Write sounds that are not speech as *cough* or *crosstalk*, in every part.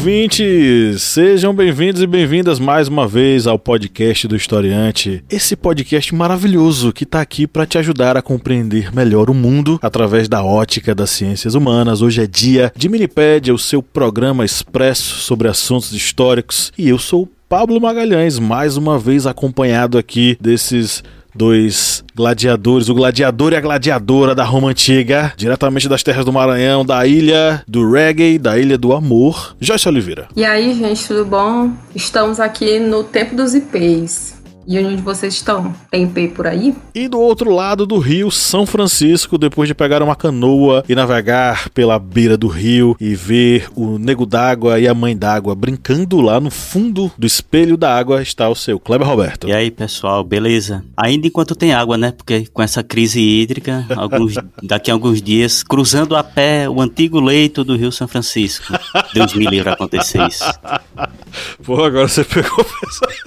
Ouvintes! Sejam bem-vindos e bem-vindas mais uma vez ao podcast do Historiante. Esse podcast maravilhoso que está aqui para te ajudar a compreender melhor o mundo através da ótica das ciências humanas. Hoje é dia de Minipédia, o seu programa expresso sobre assuntos históricos, e eu sou Pablo Magalhães, mais uma vez acompanhado aqui desses dois gladiadores, o gladiador e a gladiadora da Roma Antiga, diretamente das terras do Maranhão, da ilha do reggae, da ilha do amor, Joyce Oliveira. E aí, gente, tudo bom? Estamos aqui no tempo dos IPs. E onde vocês estão? Tem IP por aí? E do outro lado do rio, São Francisco, depois de pegar uma canoa e navegar pela beira do rio e ver o nego d'água e a mãe d'água brincando lá no fundo do espelho da água, está o seu Kleber Roberto. E aí, pessoal, beleza? Ainda enquanto tem água, né? Porque com essa crise hídrica, *laughs* alguns, daqui a alguns dias, cruzando a pé o antigo leito do rio São Francisco. Deus me livre acontecer isso. Pô, agora você pegou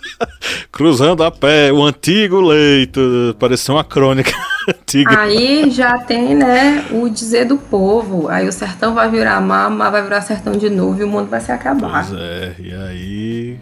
*laughs* cruzando a pé o antigo leito, pareceu uma crônica *laughs* antiga. Aí já tem, né, o dizer do povo. Aí o sertão vai virar mar, mar vai virar sertão de novo e o mundo vai se acabar. Pois é, e aí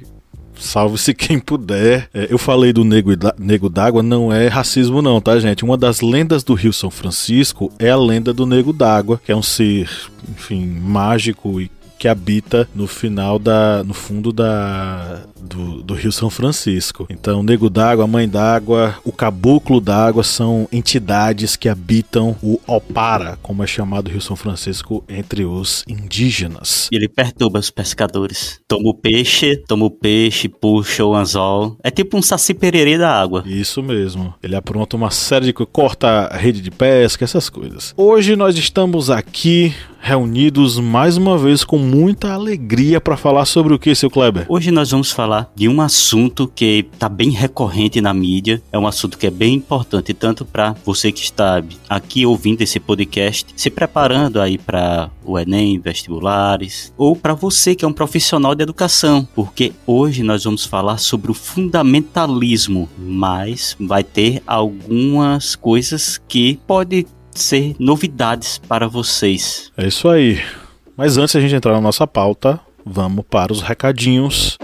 salve-se quem puder. É, eu falei do nego, nego d'água, não é racismo não, tá, gente? Uma das lendas do Rio São Francisco é a lenda do nego d'água, que é um ser, enfim, mágico e que habita no final da. no fundo da. do, do Rio São Francisco. Então, o Nego d'Água, a Mãe d'Água, o Caboclo d'Água são entidades que habitam o Opara, como é chamado o Rio São Francisco, entre os indígenas. E ele perturba os pescadores. Toma o peixe, toma o peixe, puxa o anzol. É tipo um saci pererê da água. Isso mesmo. Ele apronta uma série de coisas, corta a rede de pesca, essas coisas. Hoje nós estamos aqui reunidos mais uma vez com muita alegria para falar sobre o que, seu Kleber? Hoje nós vamos falar de um assunto que está bem recorrente na mídia, é um assunto que é bem importante tanto para você que está aqui ouvindo esse podcast, se preparando aí para o Enem, vestibulares, ou para você que é um profissional de educação, porque hoje nós vamos falar sobre o fundamentalismo, mas vai ter algumas coisas que pode ser novidades para vocês. É isso aí. Mas antes de a gente entrar na nossa pauta, vamos para os recadinhos.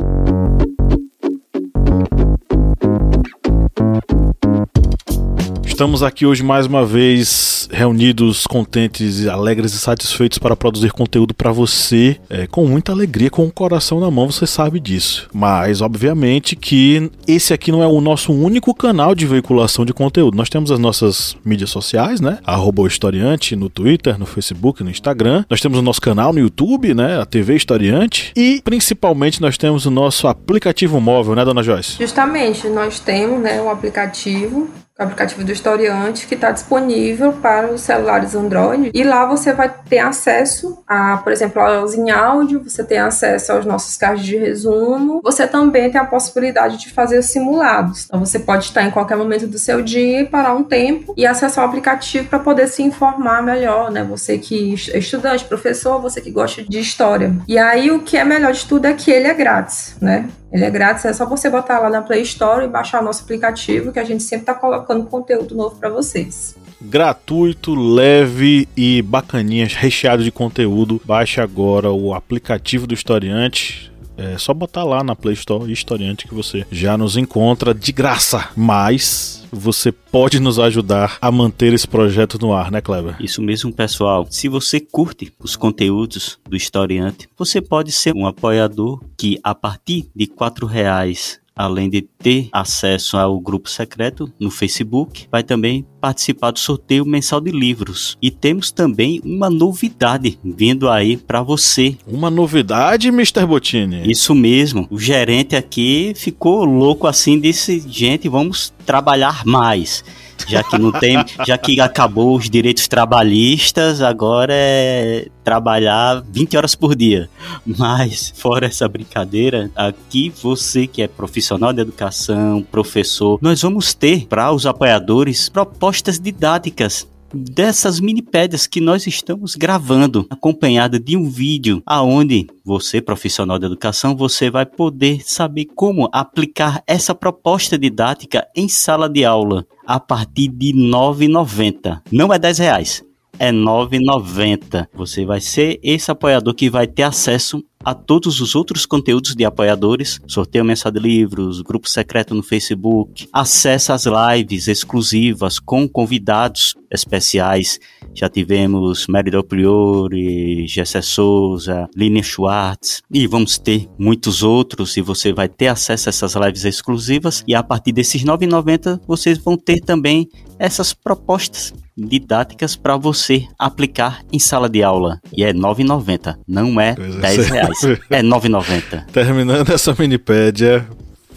Estamos aqui hoje mais uma vez reunidos, contentes, alegres e satisfeitos para produzir conteúdo para você, é, com muita alegria, com o coração na mão, você sabe disso. Mas, obviamente, que esse aqui não é o nosso único canal de veiculação de conteúdo. Nós temos as nossas mídias sociais, né? Arroba Historiante no Twitter, no Facebook, no Instagram. Nós temos o nosso canal no YouTube, né? A TV Historiante. E, principalmente, nós temos o nosso aplicativo móvel, né, dona Joyce? Justamente, nós temos né, um aplicativo aplicativo do historiante que está disponível para os celulares Android e lá você vai ter acesso a, por exemplo, aulas em áudio, você tem acesso aos nossos cards de resumo, você também tem a possibilidade de fazer simulados. Então você pode estar em qualquer momento do seu dia, parar um tempo e acessar o aplicativo para poder se informar melhor, né? Você que é estudante, professor, você que gosta de história. E aí o que é melhor de tudo é que ele é grátis, né? Ele é grátis, é só você botar lá na Play Store e baixar o nosso aplicativo que a gente sempre está colocando conteúdo novo para vocês. Gratuito, leve e bacaninha, recheado de conteúdo. Baixe agora o aplicativo do Historiante. É só botar lá na Play Store Historiante que você já nos encontra de graça. Mas você pode nos ajudar a manter esse projeto no ar, né, Kleber? Isso mesmo, pessoal. Se você curte os conteúdos do Historiante, você pode ser um apoiador que, a partir de quatro reais além de ter acesso ao grupo secreto no Facebook, vai também participar do sorteio mensal de livros. E temos também uma novidade vindo aí para você. Uma novidade, Mr. Bottini? Isso mesmo. O gerente aqui ficou louco assim, disse: gente, vamos trabalhar mais. Já que não tem, já que acabou os direitos trabalhistas, agora é trabalhar 20 horas por dia. Mas, fora essa brincadeira, aqui você que é profissional de educação, professor, nós vamos ter para os apoiadores propostas didáticas dessas minipédias que nós estamos gravando, acompanhada de um vídeo aonde você, profissional de educação, você vai poder saber como aplicar essa proposta didática em sala de aula a partir de R$ 9,90. Não é 10 reais, é 9,90. Você vai ser esse apoiador que vai ter acesso a todos os outros conteúdos de apoiadores, sorteio mensal de livros, grupo secreto no Facebook, acesso às lives exclusivas com convidados especiais. Já tivemos Meridol Priori, Gessé Souza, Lina Schwartz e vamos ter muitos outros e você vai ter acesso a essas lives exclusivas e a partir desses R$ 9,90 vocês vão ter também essas propostas didáticas para você aplicar em sala de aula. E é R$ 9,90, não é 10 reais. É R$ 9,90. Terminando essa minipédia,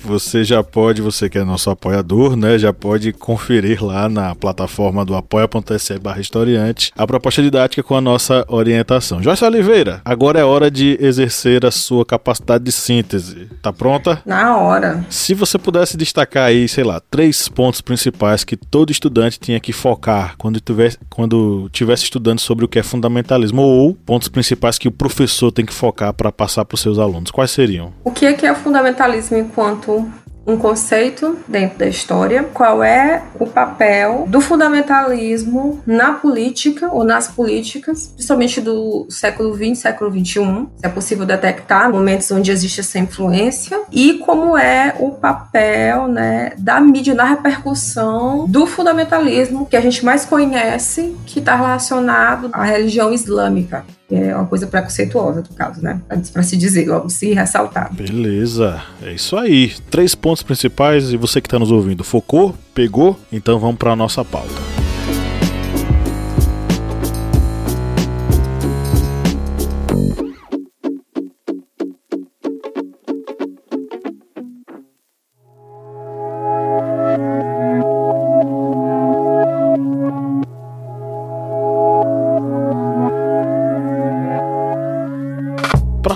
você já pode, você que é nosso apoiador, né, já pode conferir lá na plataforma do apoia.se barra historiante a proposta didática com a nossa orientação. Joyce Oliveira, agora é hora de exercer a sua capacidade de síntese. Tá pronta? Na hora. Se você pudesse destacar aí, sei lá, três pontos principais que todo estudante tinha que focar quando tivesse, quando tivesse estudando sobre o que é fundamentalismo, ou pontos principais que o professor tem que focar para passar para os seus alunos, quais seriam? O que é, que é o fundamentalismo enquanto um conceito dentro da história, qual é o papel do fundamentalismo na política ou nas políticas, principalmente do século XX, século XXI, se é possível detectar momentos onde existe essa influência, e como é o papel né, da mídia na repercussão do fundamentalismo que a gente mais conhece, que está relacionado à religião islâmica é uma coisa preconceituosa, no caso, né? Para se dizer, logo se ressaltar. Beleza, é isso aí. Três pontos principais e você que está nos ouvindo, focou? Pegou? Então vamos para nossa pauta.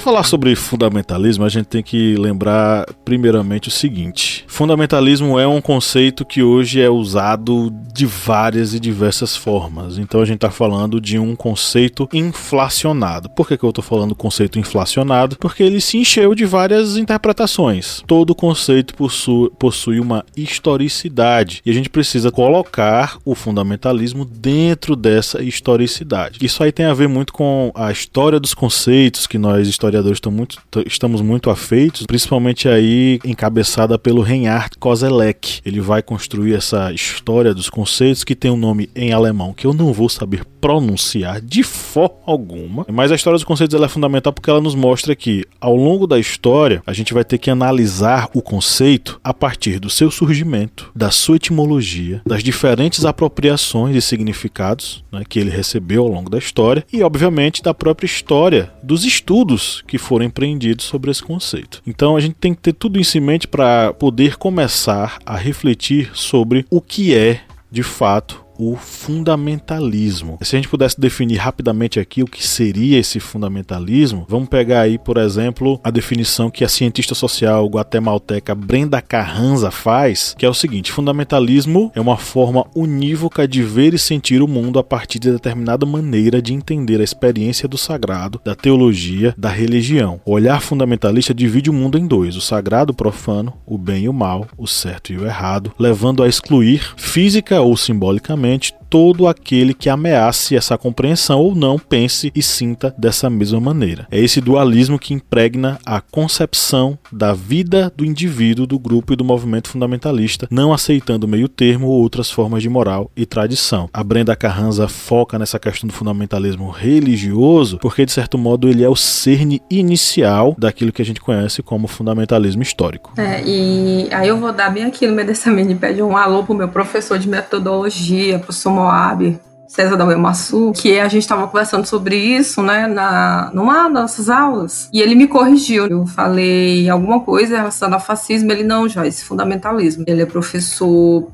Falar sobre fundamentalismo, a gente tem que lembrar primeiramente o seguinte: fundamentalismo é um conceito que hoje é usado de várias e diversas formas. Então a gente está falando de um conceito inflacionado. Por que, que eu estou falando conceito inflacionado? Porque ele se encheu de várias interpretações. Todo conceito possui, uma historicidade e a gente precisa colocar o fundamentalismo dentro dessa historicidade. Isso aí tem a ver muito com a história dos conceitos que nós historiadores historiadores muito, estamos muito afeitos, principalmente aí encabeçada pelo Reinhard Koselleck. Ele vai construir essa história dos conceitos que tem um nome em alemão que eu não vou saber pronunciar de forma alguma, mas a história dos conceitos é fundamental porque ela nos mostra que ao longo da história a gente vai ter que analisar o conceito a partir do seu surgimento, da sua etimologia, das diferentes apropriações e significados né, que ele recebeu ao longo da história e, obviamente, da própria história dos estudos que foram empreendidos sobre esse conceito. Então a gente tem que ter tudo isso em mente para poder começar a refletir sobre o que é de fato o fundamentalismo. Se a gente pudesse definir rapidamente aqui o que seria esse fundamentalismo, vamos pegar aí, por exemplo, a definição que a cientista social guatemalteca Brenda Carranza faz, que é o seguinte: fundamentalismo é uma forma unívoca de ver e sentir o mundo a partir de determinada maneira de entender a experiência do sagrado, da teologia, da religião. O olhar fundamentalista divide o mundo em dois: o sagrado o profano, o bem e o mal, o certo e o errado, levando a excluir física ou simbolicamente realmente todo aquele que ameace essa compreensão ou não pense e sinta dessa mesma maneira. É esse dualismo que impregna a concepção da vida do indivíduo, do grupo e do movimento fundamentalista, não aceitando meio termo ou outras formas de moral e tradição. A Brenda Carranza foca nessa questão do fundamentalismo religioso porque, de certo modo, ele é o cerne inicial daquilo que a gente conhece como fundamentalismo histórico. É, e aí eu vou dar bem aqui no meio dessa mini um alô pro meu professor de metodologia dia, professor Moab, César da Uemassu, que a gente estava conversando sobre isso, né, na, numa das nossas aulas, e ele me corrigiu. Eu falei alguma coisa relacionada ao fascismo, ele não, Joyce, fundamentalismo. Ele é professor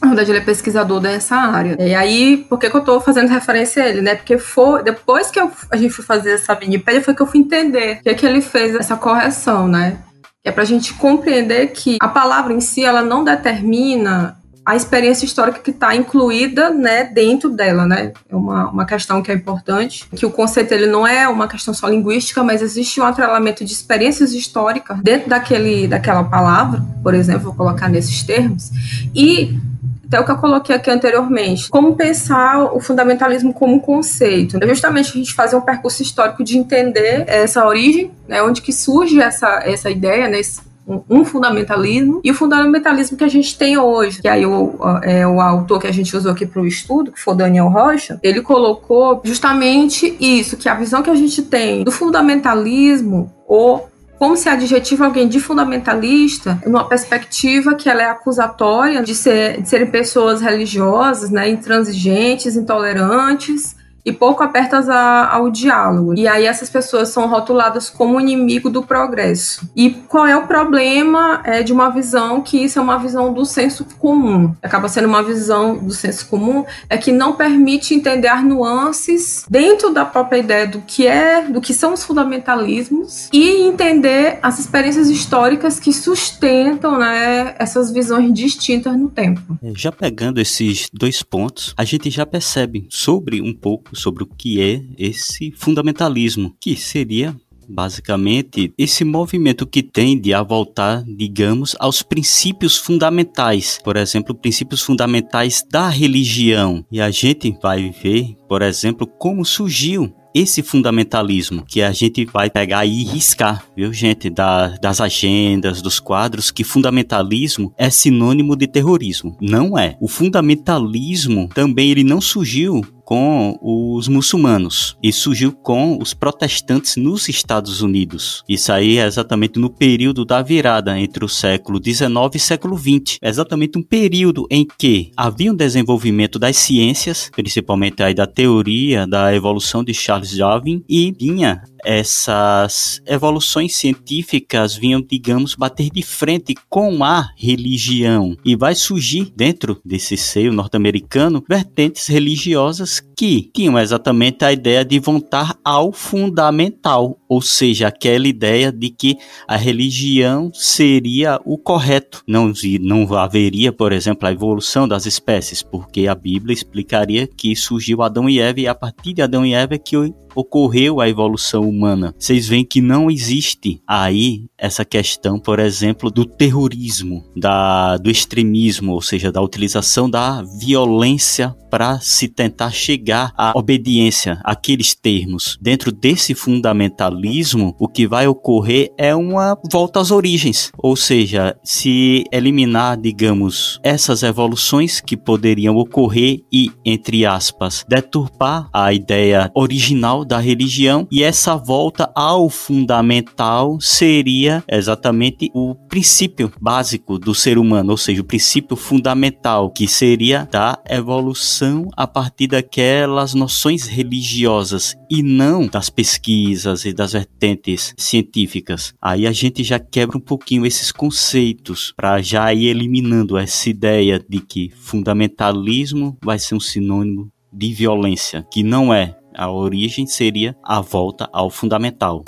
Na verdade, ele é pesquisador dessa área. E aí, por que, que eu estou fazendo referência a ele, né? Porque foi, depois que eu, a gente foi fazer essa Wikipedia, foi que eu fui entender o que, que ele fez essa correção, né? É para a gente compreender que a palavra em si, ela não determina a experiência histórica que está incluída né, dentro dela, né? É uma, uma questão que é importante, que o conceito ele não é uma questão só linguística, mas existe um atrelamento de experiências históricas dentro daquele, daquela palavra, por exemplo, vou colocar nesses termos, e até o que eu coloquei aqui anteriormente, como pensar o fundamentalismo como conceito. É justamente a gente fazer um percurso histórico de entender essa origem, né, onde que surge essa, essa ideia, né, um fundamentalismo e o fundamentalismo que a gente tem hoje, que aí o, é, o autor que a gente usou aqui para o estudo, que foi Daniel Rocha, ele colocou justamente isso, que a visão que a gente tem do fundamentalismo ou como se adjetiva alguém de fundamentalista numa perspectiva que ela é acusatória de, ser, de serem pessoas religiosas, né, intransigentes, intolerantes, e pouco abertas a, ao diálogo. E aí essas pessoas são rotuladas como inimigo do progresso. E qual é o problema é, de uma visão que isso é uma visão do senso comum? Acaba sendo uma visão do senso comum é que não permite entender as nuances dentro da própria ideia do que é, do que são os fundamentalismos e entender as experiências históricas que sustentam né, essas visões distintas no tempo. Já pegando esses dois pontos, a gente já percebe sobre um pouco sobre o que é esse fundamentalismo, que seria basicamente esse movimento que tende a voltar, digamos, aos princípios fundamentais, por exemplo, princípios fundamentais da religião. E a gente vai ver, por exemplo, como surgiu esse fundamentalismo que a gente vai pegar e riscar, viu, gente, da, das agendas, dos quadros, que fundamentalismo é sinônimo de terrorismo. Não é. O fundamentalismo também ele não surgiu com os muçulmanos e surgiu com os protestantes nos Estados Unidos. Isso aí é exatamente no período da virada entre o século XIX e século XX. É exatamente um período em que havia um desenvolvimento das ciências, principalmente aí da teoria da evolução de Charles Darwin, e vinha essas evoluções científicas vinham, digamos, bater de frente com a religião e vai surgir dentro desse seio norte-americano vertentes religiosas que tinham exatamente a ideia de voltar ao fundamental, ou seja, aquela ideia de que a religião seria o correto. Não, não haveria, por exemplo, a evolução das espécies, porque a Bíblia explicaria que surgiu Adão e Eva e a partir de Adão e Eva é que ocorreu a evolução humana. Vocês veem que não existe aí essa questão, por exemplo, do terrorismo, da, do extremismo, ou seja, da utilização da violência para se tentar chegar à obediência àqueles termos. Dentro desse fundamentalismo, o que vai ocorrer é uma volta às origens, ou seja, se eliminar, digamos, essas evoluções que poderiam ocorrer e, entre aspas, deturpar a ideia original da religião e essa volta ao fundamental seria exatamente o princípio básico do ser humano, ou seja, o princípio fundamental que seria da evolução a partir daquelas noções religiosas e não das pesquisas e das vertentes científicas. Aí a gente já quebra um pouquinho esses conceitos para já ir eliminando essa ideia de que fundamentalismo vai ser um sinônimo de violência, que não é. A origem seria a volta ao fundamental.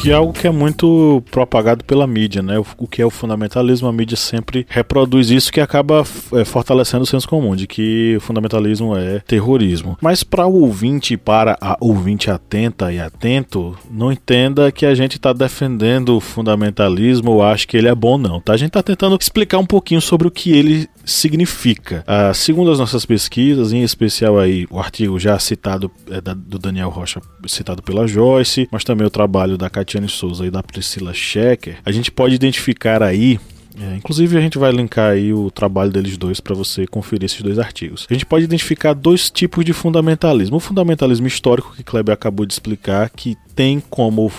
Que é algo que é muito propagado pela mídia, né? O que é o fundamentalismo, a mídia sempre reproduz isso que acaba é, fortalecendo o senso comum de que o fundamentalismo é terrorismo. Mas para o ouvinte, para a ouvinte atenta e atento, não entenda que a gente está defendendo o fundamentalismo ou acha que ele é bom, não. Tá? A gente está tentando explicar um pouquinho sobre o que ele significa. Ah, segundo as nossas pesquisas, em especial aí o artigo já citado é, da, do Daniel Rocha, citado pela Joyce, mas também o trabalho da Katia Cristiane Souza e da Priscila Schecker, a gente pode identificar aí é, inclusive a gente vai linkar aí o trabalho deles dois para você conferir esses dois artigos. A gente pode identificar dois tipos de fundamentalismo. O fundamentalismo histórico que Kleber acabou de explicar, que tem como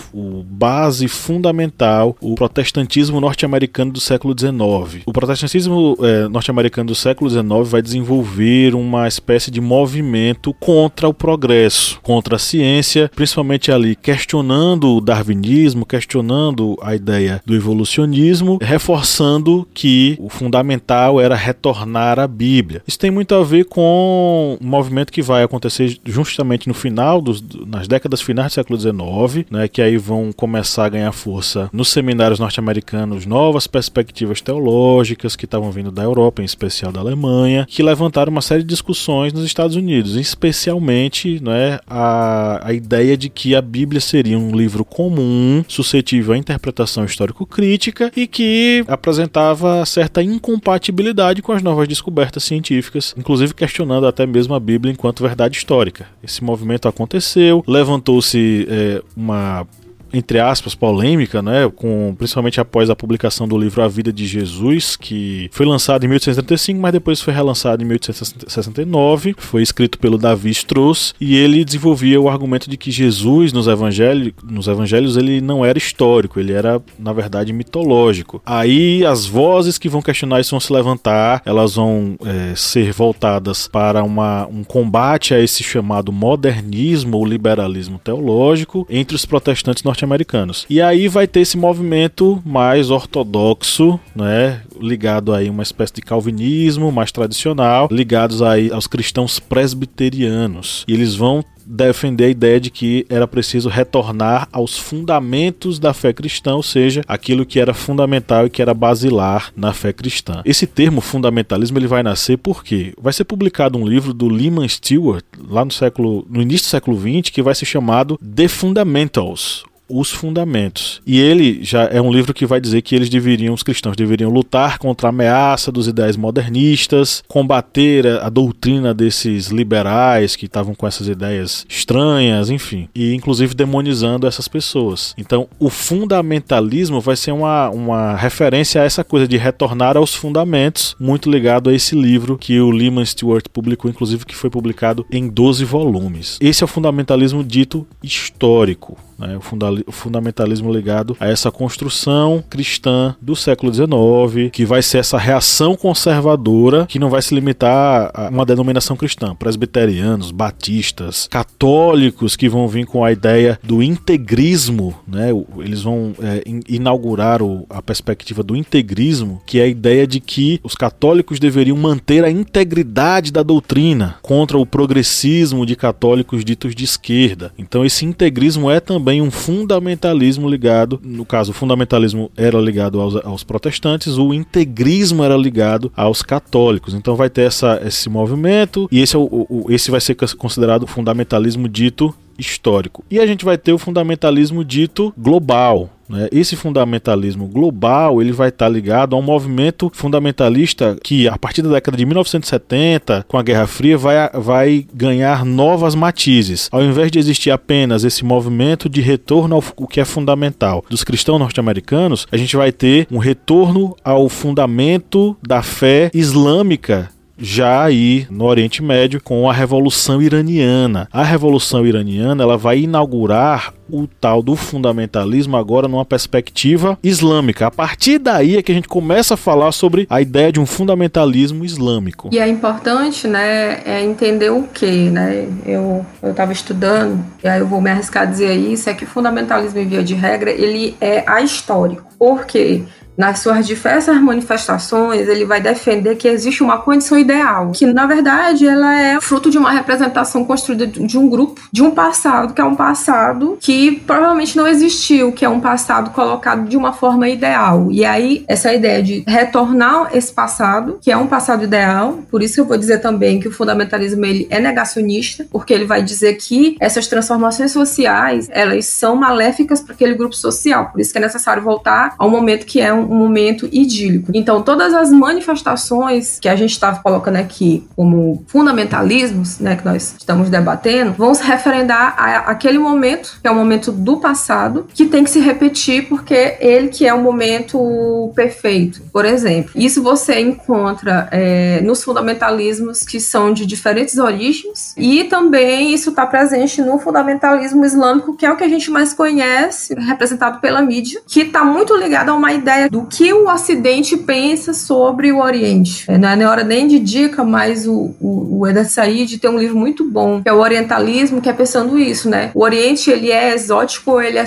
base fundamental o protestantismo norte-americano do século XIX. O protestantismo é, norte-americano do século XIX vai desenvolver uma espécie de movimento contra o progresso, contra a ciência, principalmente ali questionando o darwinismo, questionando a ideia do evolucionismo, reforçando que o fundamental era retornar à Bíblia. Isso tem muito a ver com um movimento que vai acontecer justamente no final dos, nas décadas finais do século XIX, né, que aí vão começar a ganhar força nos seminários norte-americanos novas perspectivas teológicas que estavam vindo da Europa, em especial da Alemanha, que levantaram uma série de discussões nos Estados Unidos, especialmente né, a, a ideia de que a Bíblia seria um livro comum, suscetível à interpretação histórico-crítica e que apresentava certa incompatibilidade com as novas descobertas científicas, inclusive questionando até mesmo a Bíblia enquanto verdade histórica. Esse movimento aconteceu, levantou-se é, uma entre aspas, polêmica, né, com, principalmente após a publicação do livro A Vida de Jesus, que foi lançado em 1835, mas depois foi relançado em 1869, foi escrito pelo Davi Strauss, e ele desenvolvia o argumento de que Jesus, nos evangelhos, nos evangelhos ele não era histórico, ele era, na verdade, mitológico. Aí as vozes que vão questionar isso vão se levantar, elas vão é, ser voltadas para uma, um combate a esse chamado modernismo ou liberalismo teológico entre os protestantes norte norte-americanos. E aí vai ter esse movimento mais ortodoxo, né, ligado aí a uma espécie de calvinismo mais tradicional, ligados aí aos cristãos presbiterianos. E eles vão defender a ideia de que era preciso retornar aos fundamentos da fé cristã, ou seja, aquilo que era fundamental e que era basilar na fé cristã. Esse termo fundamentalismo ele vai nascer porque vai ser publicado um livro do Lehman Stewart lá no século no início do século 20 que vai ser chamado The Fundamentals, os fundamentos. E ele já é um livro que vai dizer que eles deveriam, os cristãos deveriam lutar contra a ameaça dos ideais modernistas, combater a, doutrina desses liberais que estavam com essas ideias estranhas, enfim, e inclusive demonizando essas pessoas. Então, o fundamentalismo vai ser uma, uma referência a essa coisa de retornar aos fundamentos, muito ligado a esse livro que o Lehman Stewart publicou, inclusive que foi publicado em 12 volumes. Esse é o fundamentalismo dito histórico né, o, fundamentalismo ligado a essa construção cristã do século XIX, que vai ser essa reação conservadora que não vai se limitar a uma denominação cristã. Presbiterianos, batistas, católicos que vão vir com a ideia do integrismo, né, eles vão é, inaugurar o, a perspectiva do integrismo, que é a ideia de que os católicos deveriam manter a integridade da doutrina contra o progressismo de católicos ditos de esquerda. Então esse integrismo é também também um fundamentalismo ligado, no caso, o fundamentalismo era ligado aos, aos protestantes, o integrismo era ligado aos católicos. Então vai ter essa, esse movimento, e esse, é o, o, esse vai ser considerado o fundamentalismo dito histórico. E a gente vai ter o fundamentalismo dito global, né? Esse fundamentalismo global ele vai estar ligado a um movimento fundamentalista que, a partir da década de 1970, com a Guerra Fria, vai, vai ganhar novas matizes. Ao invés de existir apenas esse movimento de retorno ao que é fundamental dos cristãos norte-americanos, a gente vai ter um retorno ao fundamento da fé islâmica já aí no Oriente Médio com a Revolução Iraniana. A Revolução Iraniana ela vai inaugurar o tal do fundamentalismo agora numa perspectiva islâmica. A partir daí é que a gente começa a falar sobre a ideia de um fundamentalismo islâmico. E é importante, né, é entender o que, né? Eu eu estava estudando e aí eu vou me arriscar a dizer isso é que o fundamentalismo em via de regra ele é ahistórico. Por quê? Nas suas diversas manifestações, ele vai defender que existe uma condição ideal, que na verdade ela é fruto de uma representação construída de um grupo, de um passado, que é um passado que provavelmente não existiu, que é um passado colocado de uma forma ideal. E aí, essa ideia de retornar esse passado, que é um passado ideal, por isso eu vou dizer também que o fundamentalismo ele é negacionista, porque ele vai dizer que essas transformações sociais, elas são maléficas para aquele grupo social, por isso que é necessário voltar ao momento que é um um momento idílico. Então, todas as manifestações que a gente estava colocando aqui como fundamentalismos, né, que nós estamos debatendo, vão se referendar a, aquele momento, que é o momento do passado, que tem que se repetir porque ele que é o momento perfeito. Por exemplo, isso você encontra é, nos fundamentalismos que são de diferentes origens e também isso está presente no fundamentalismo islâmico, que é o que a gente mais conhece, representado pela mídia, que está muito ligado a uma ideia do que o Ocidente pensa sobre o Oriente. É, não é hora nem de dica, mas o, o, o Said tem um livro muito bom, que é o Orientalismo, que é pensando isso, né? O Oriente, ele é exótico, ele é,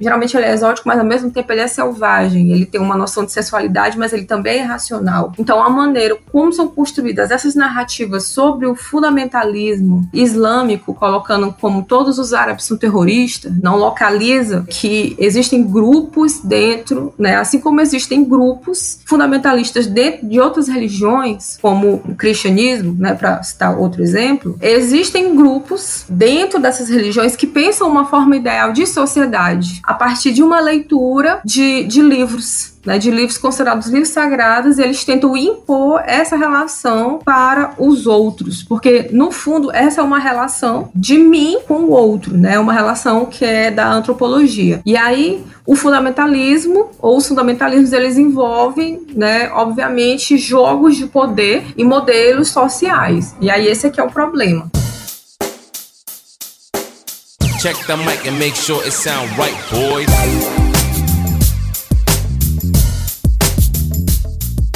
geralmente ele é exótico, mas ao mesmo tempo ele é selvagem, ele tem uma noção de sensualidade, mas ele também é racional. Então, a maneira como são construídas essas narrativas sobre o fundamentalismo islâmico, colocando como todos os árabes são terroristas, não localiza que existem grupos dentro, né? Assim como existem grupos fundamentalistas dentro de outras religiões, como o cristianismo, né? Para citar outro exemplo, existem grupos dentro dessas religiões que pensam uma forma ideal de sociedade a partir de uma leitura de, de livros né, de livros considerados livros sagrados, eles tentam impor essa relação para os outros, porque no fundo essa é uma relação de mim com o outro, né, uma relação que é da antropologia. E aí o fundamentalismo ou os fundamentalismos eles envolvem, né, obviamente, jogos de poder e modelos sociais. E aí esse aqui é o problema. Check the mic and make sure it sound right, boys.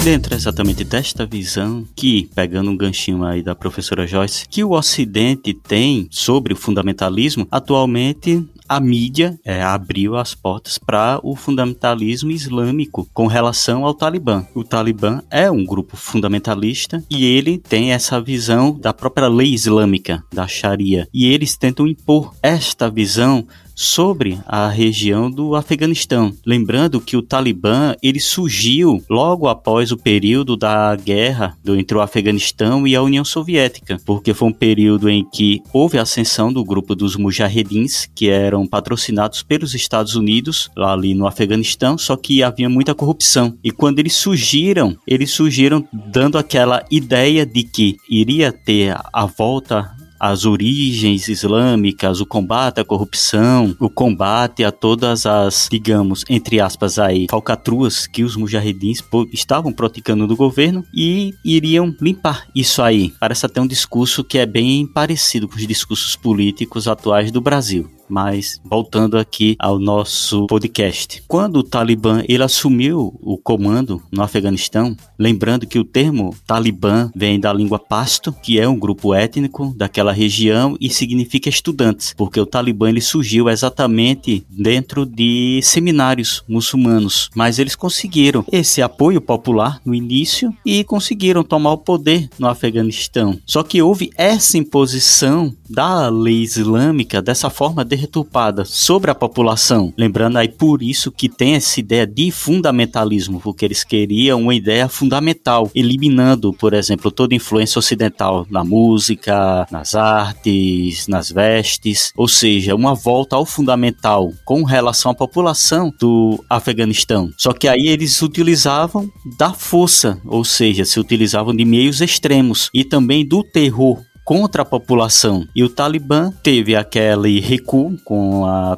Dentro exatamente desta visão que, pegando um ganchinho aí da professora Joyce, que o Ocidente tem sobre o fundamentalismo, atualmente a mídia é, abriu as portas para o fundamentalismo islâmico com relação ao Talibã. O Talibã é um grupo fundamentalista e ele tem essa visão da própria lei islâmica, da Sharia, e eles tentam impor esta visão sobre a região do Afeganistão. Lembrando que o Talibã ele surgiu logo após o período da guerra do, entre o Afeganistão e a União Soviética, porque foi um período em que houve a ascensão do grupo dos Mujahedins, que eram patrocinados pelos Estados Unidos lá ali no Afeganistão, só que havia muita corrupção. E quando eles surgiram, eles surgiram dando aquela ideia de que iria ter a volta as origens islâmicas, o combate à corrupção, o combate a todas as, digamos, entre aspas aí, falcatruas que os mujahedins estavam praticando no governo e iriam limpar isso aí. Parece até um discurso que é bem parecido com os discursos políticos atuais do Brasil. Mas voltando aqui ao nosso podcast. Quando o Talibã ele assumiu o comando no Afeganistão, lembrando que o termo Talibã vem da língua pasto, que é um grupo étnico daquela região e significa estudantes, porque o Talibã ele surgiu exatamente dentro de seminários muçulmanos, mas eles conseguiram esse apoio popular no início e conseguiram tomar o poder no Afeganistão. Só que houve essa imposição da lei islâmica dessa forma de deturpada sobre a população. Lembrando aí por isso que tem essa ideia de fundamentalismo, porque eles queriam uma ideia fundamental, eliminando, por exemplo, toda influência ocidental na música, nas artes, nas vestes, ou seja, uma volta ao fundamental com relação à população do Afeganistão. Só que aí eles utilizavam da força, ou seja, se utilizavam de meios extremos e também do terror contra a população. E o Talibã teve aquele recuo com a,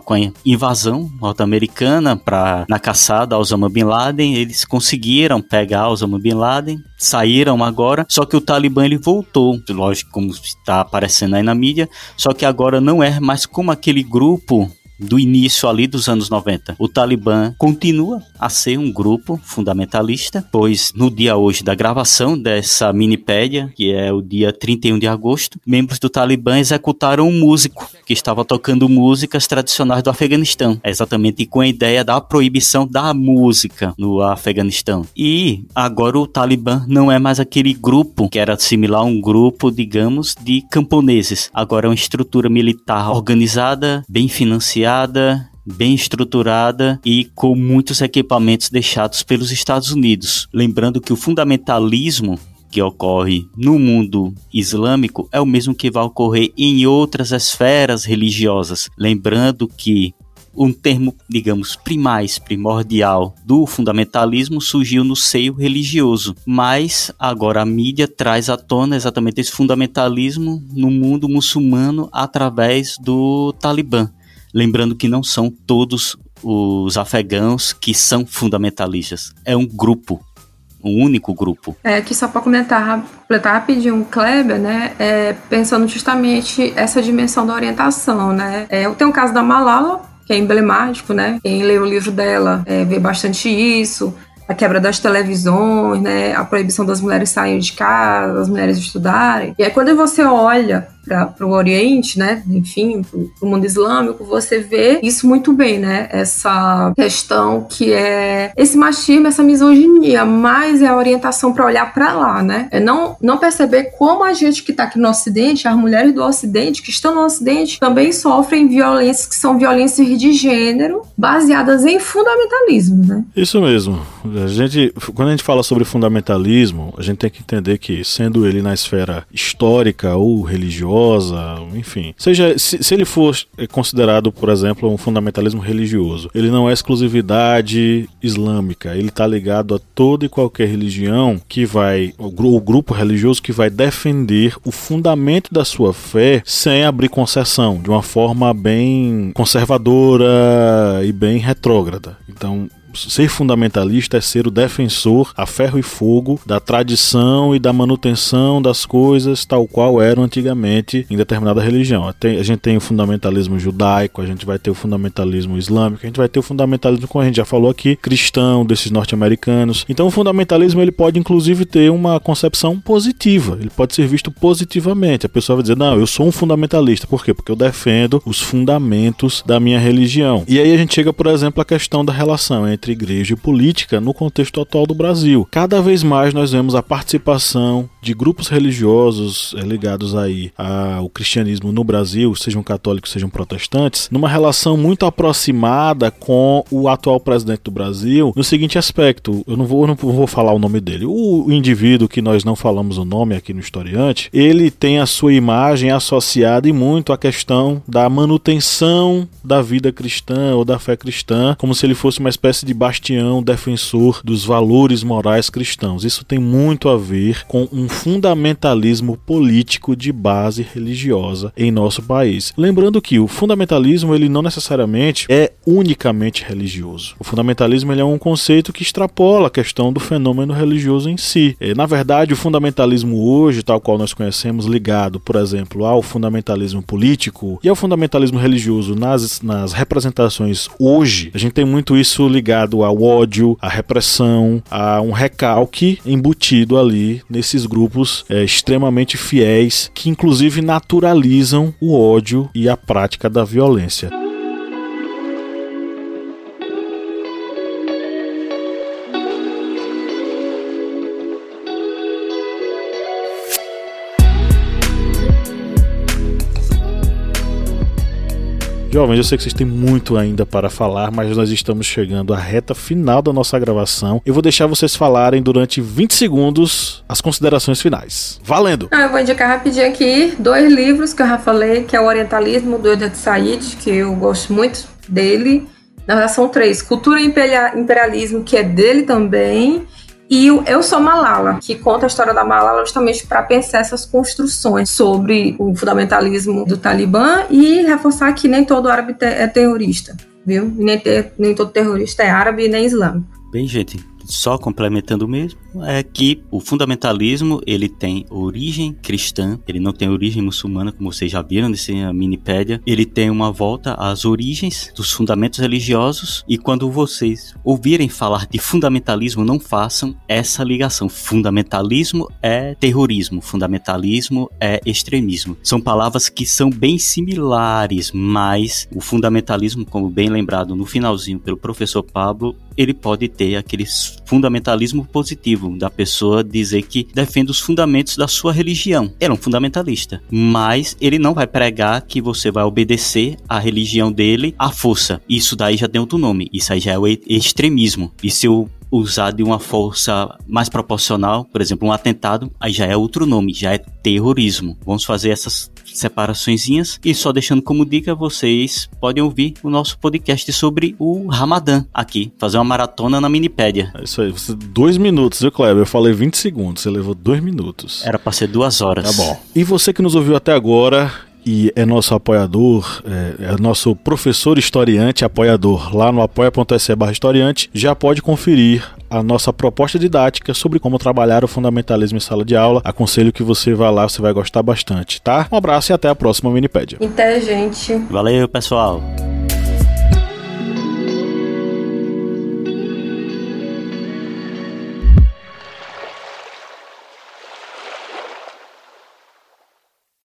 com a invasão norte-americana para na caçada ao Osama Bin Laden. Eles conseguiram pegar Osama Bin Laden, saíram agora, só que o Talibã ele voltou, lógico como está aparecendo aí na mídia, só que agora não é mais como aquele grupo do início ali dos anos 90. O Talibã continua a ser um grupo fundamentalista, pois no dia hoje da gravação dessa minipédia, que é o dia 31 de agosto, membros do Talibã executaram um músico que estava tocando músicas tradicionais do Afeganistão, exatamente com a ideia da proibição da música no Afeganistão. E agora o Talibã não é mais aquele grupo que era similar a um grupo, digamos, de camponeses. Agora é uma estrutura militar organizada, bem financiada bem estruturada e com muitos equipamentos deixados pelos Estados Unidos. Lembrando que o fundamentalismo que ocorre no mundo islâmico é o mesmo que vai ocorrer em outras esferas religiosas. Lembrando que um termo, digamos, primais, primordial do fundamentalismo surgiu no seio religioso, mas agora a mídia traz à tona exatamente esse fundamentalismo no mundo muçulmano através do Talibã. Lembrando que não são todos os afegãos que são fundamentalistas, é um grupo um único grupo. É, que só para comentar, completar rapidinho, Kleber, né, é, pensando justamente essa dimensão da orientação, né, é, tem o caso da Malala, que é emblemático, né, quem lê o livro dela é, vê bastante isso, a quebra das televisões, né, a proibição das mulheres saírem de casa, das mulheres estudarem. E aí quando você olha para o Oriente, né? Enfim, para o mundo islâmico, você vê isso muito bem, né? Essa questão que é esse machismo, essa misoginia, mas é a orientação para olhar para lá, né? É não, não perceber como a gente que está aqui no Ocidente, as mulheres do Ocidente que estão no Ocidente, também sofrem violências que são violências de gênero baseadas em fundamentalismo, né? Isso mesmo. A gente, quando a gente fala sobre fundamentalismo, a gente tem que entender que, sendo ele na esfera histórica ou religiosa, religiosa, enfim. Seja, se, se ele for considerado, por exemplo, um fundamentalismo religioso, ele não é exclusividade islâmica, ele está ligado a toda e qualquer religião que vai, o, o grupo religioso que vai defender o fundamento da sua fé sem abrir concessão, de uma forma bem conservadora e bem retrógrada. Então, Ser fundamentalista é ser o defensor a ferro e fogo da tradição e da manutenção das coisas tal qual eram antigamente em determinada religião. A gente tem o fundamentalismo judaico, a gente vai ter o fundamentalismo islâmico, a gente vai ter o fundamentalismo, como a gente já falou aqui, cristão, desses norte-americanos. Então o fundamentalismo ele pode inclusive ter uma concepção positiva, ele pode ser visto positivamente. A pessoa vai dizer, não, eu sou um fundamentalista. Por quê? Porque eu defendo os fundamentos da minha religião. E aí a gente chega, por exemplo, à questão da relação entre entre igreja e política no contexto atual do Brasil. Cada vez mais nós vemos a participação de grupos religiosos é, ligados aí ao cristianismo no Brasil, sejam católicos, sejam protestantes, numa relação muito aproximada com o atual presidente do Brasil, no seguinte aspecto, eu não vou, eu não vou falar o nome dele, o indivíduo que nós não falamos o nome aqui no historiante, ele tem a sua imagem associada e muito à questão da manutenção da vida cristã ou da fé cristã, como se ele fosse uma espécie de bastião defensor dos valores morais cristãos. Isso tem muito a ver com um fundamentalismo político de base religiosa em nosso país. Lembrando que o fundamentalismo ele não necessariamente é unicamente religioso. O fundamentalismo ele é um conceito que extrapola a questão do fenômeno religioso em si. É, na verdade, o fundamentalismo hoje, tal qual nós conhecemos, ligado, por exemplo, ao fundamentalismo político e ao fundamentalismo religioso nas, nas representações hoje, a gente tem muito isso ligado ligado ao ódio, à repressão, a um recalque embutido ali nesses grupos é, extremamente fiéis que inclusive naturalizam o ódio e a prática da violência. Jovens, eu sei que vocês têm muito ainda para falar, mas nós estamos chegando à reta final da nossa gravação. Eu vou deixar vocês falarem durante 20 segundos as considerações finais. Valendo! Ah, eu vou indicar rapidinho aqui dois livros que eu já falei, que é o Orientalismo, do Edward Said, que eu gosto muito dele. Na verdade, são três. Cultura e Imperialismo, que é dele também. E o Eu Sou Malala, que conta a história da Malala justamente para pensar essas construções sobre o fundamentalismo do Talibã e reforçar que nem todo árabe é terrorista, viu? Nem, ter, nem todo terrorista é árabe nem islâmico. Bem, gente, só complementando mesmo, é que o fundamentalismo ele tem origem cristã, ele não tem origem muçulmana, como vocês já viram nesse minipédia. Ele tem uma volta às origens dos fundamentos religiosos e quando vocês ouvirem falar de fundamentalismo, não façam essa ligação. Fundamentalismo é terrorismo, fundamentalismo é extremismo. São palavras que são bem similares, mas o fundamentalismo, como bem lembrado no finalzinho pelo professor Pablo, ele pode ter aquele fundamentalismo positivo da pessoa dizer que defende os fundamentos da sua religião. Ele é um fundamentalista, mas ele não vai pregar que você vai obedecer à religião dele à força. Isso daí já tem outro nome. Isso aí já é o extremismo. E se o usar de uma força mais proporcional, por exemplo, um atentado, aí já é outro nome, já é terrorismo. Vamos fazer essas separaçõezinhas e só deixando como dica, vocês podem ouvir o nosso podcast sobre o Ramadã aqui, fazer uma maratona na Minipédia. É isso aí, você, dois minutos, viu, Kleber? Eu falei 20 segundos, você levou dois minutos. Era pra ser duas horas. Tá bom. E você que nos ouviu até agora, e é nosso apoiador, é, é, nosso professor historiante apoiador lá no apoia.se barra historiante, já pode conferir a nossa proposta didática sobre como trabalhar o fundamentalismo em sala de aula. Aconselho que você vá lá, você vai gostar bastante, tá? Um abraço e até a próxima Minipédia. Até, gente. Valeu, pessoal.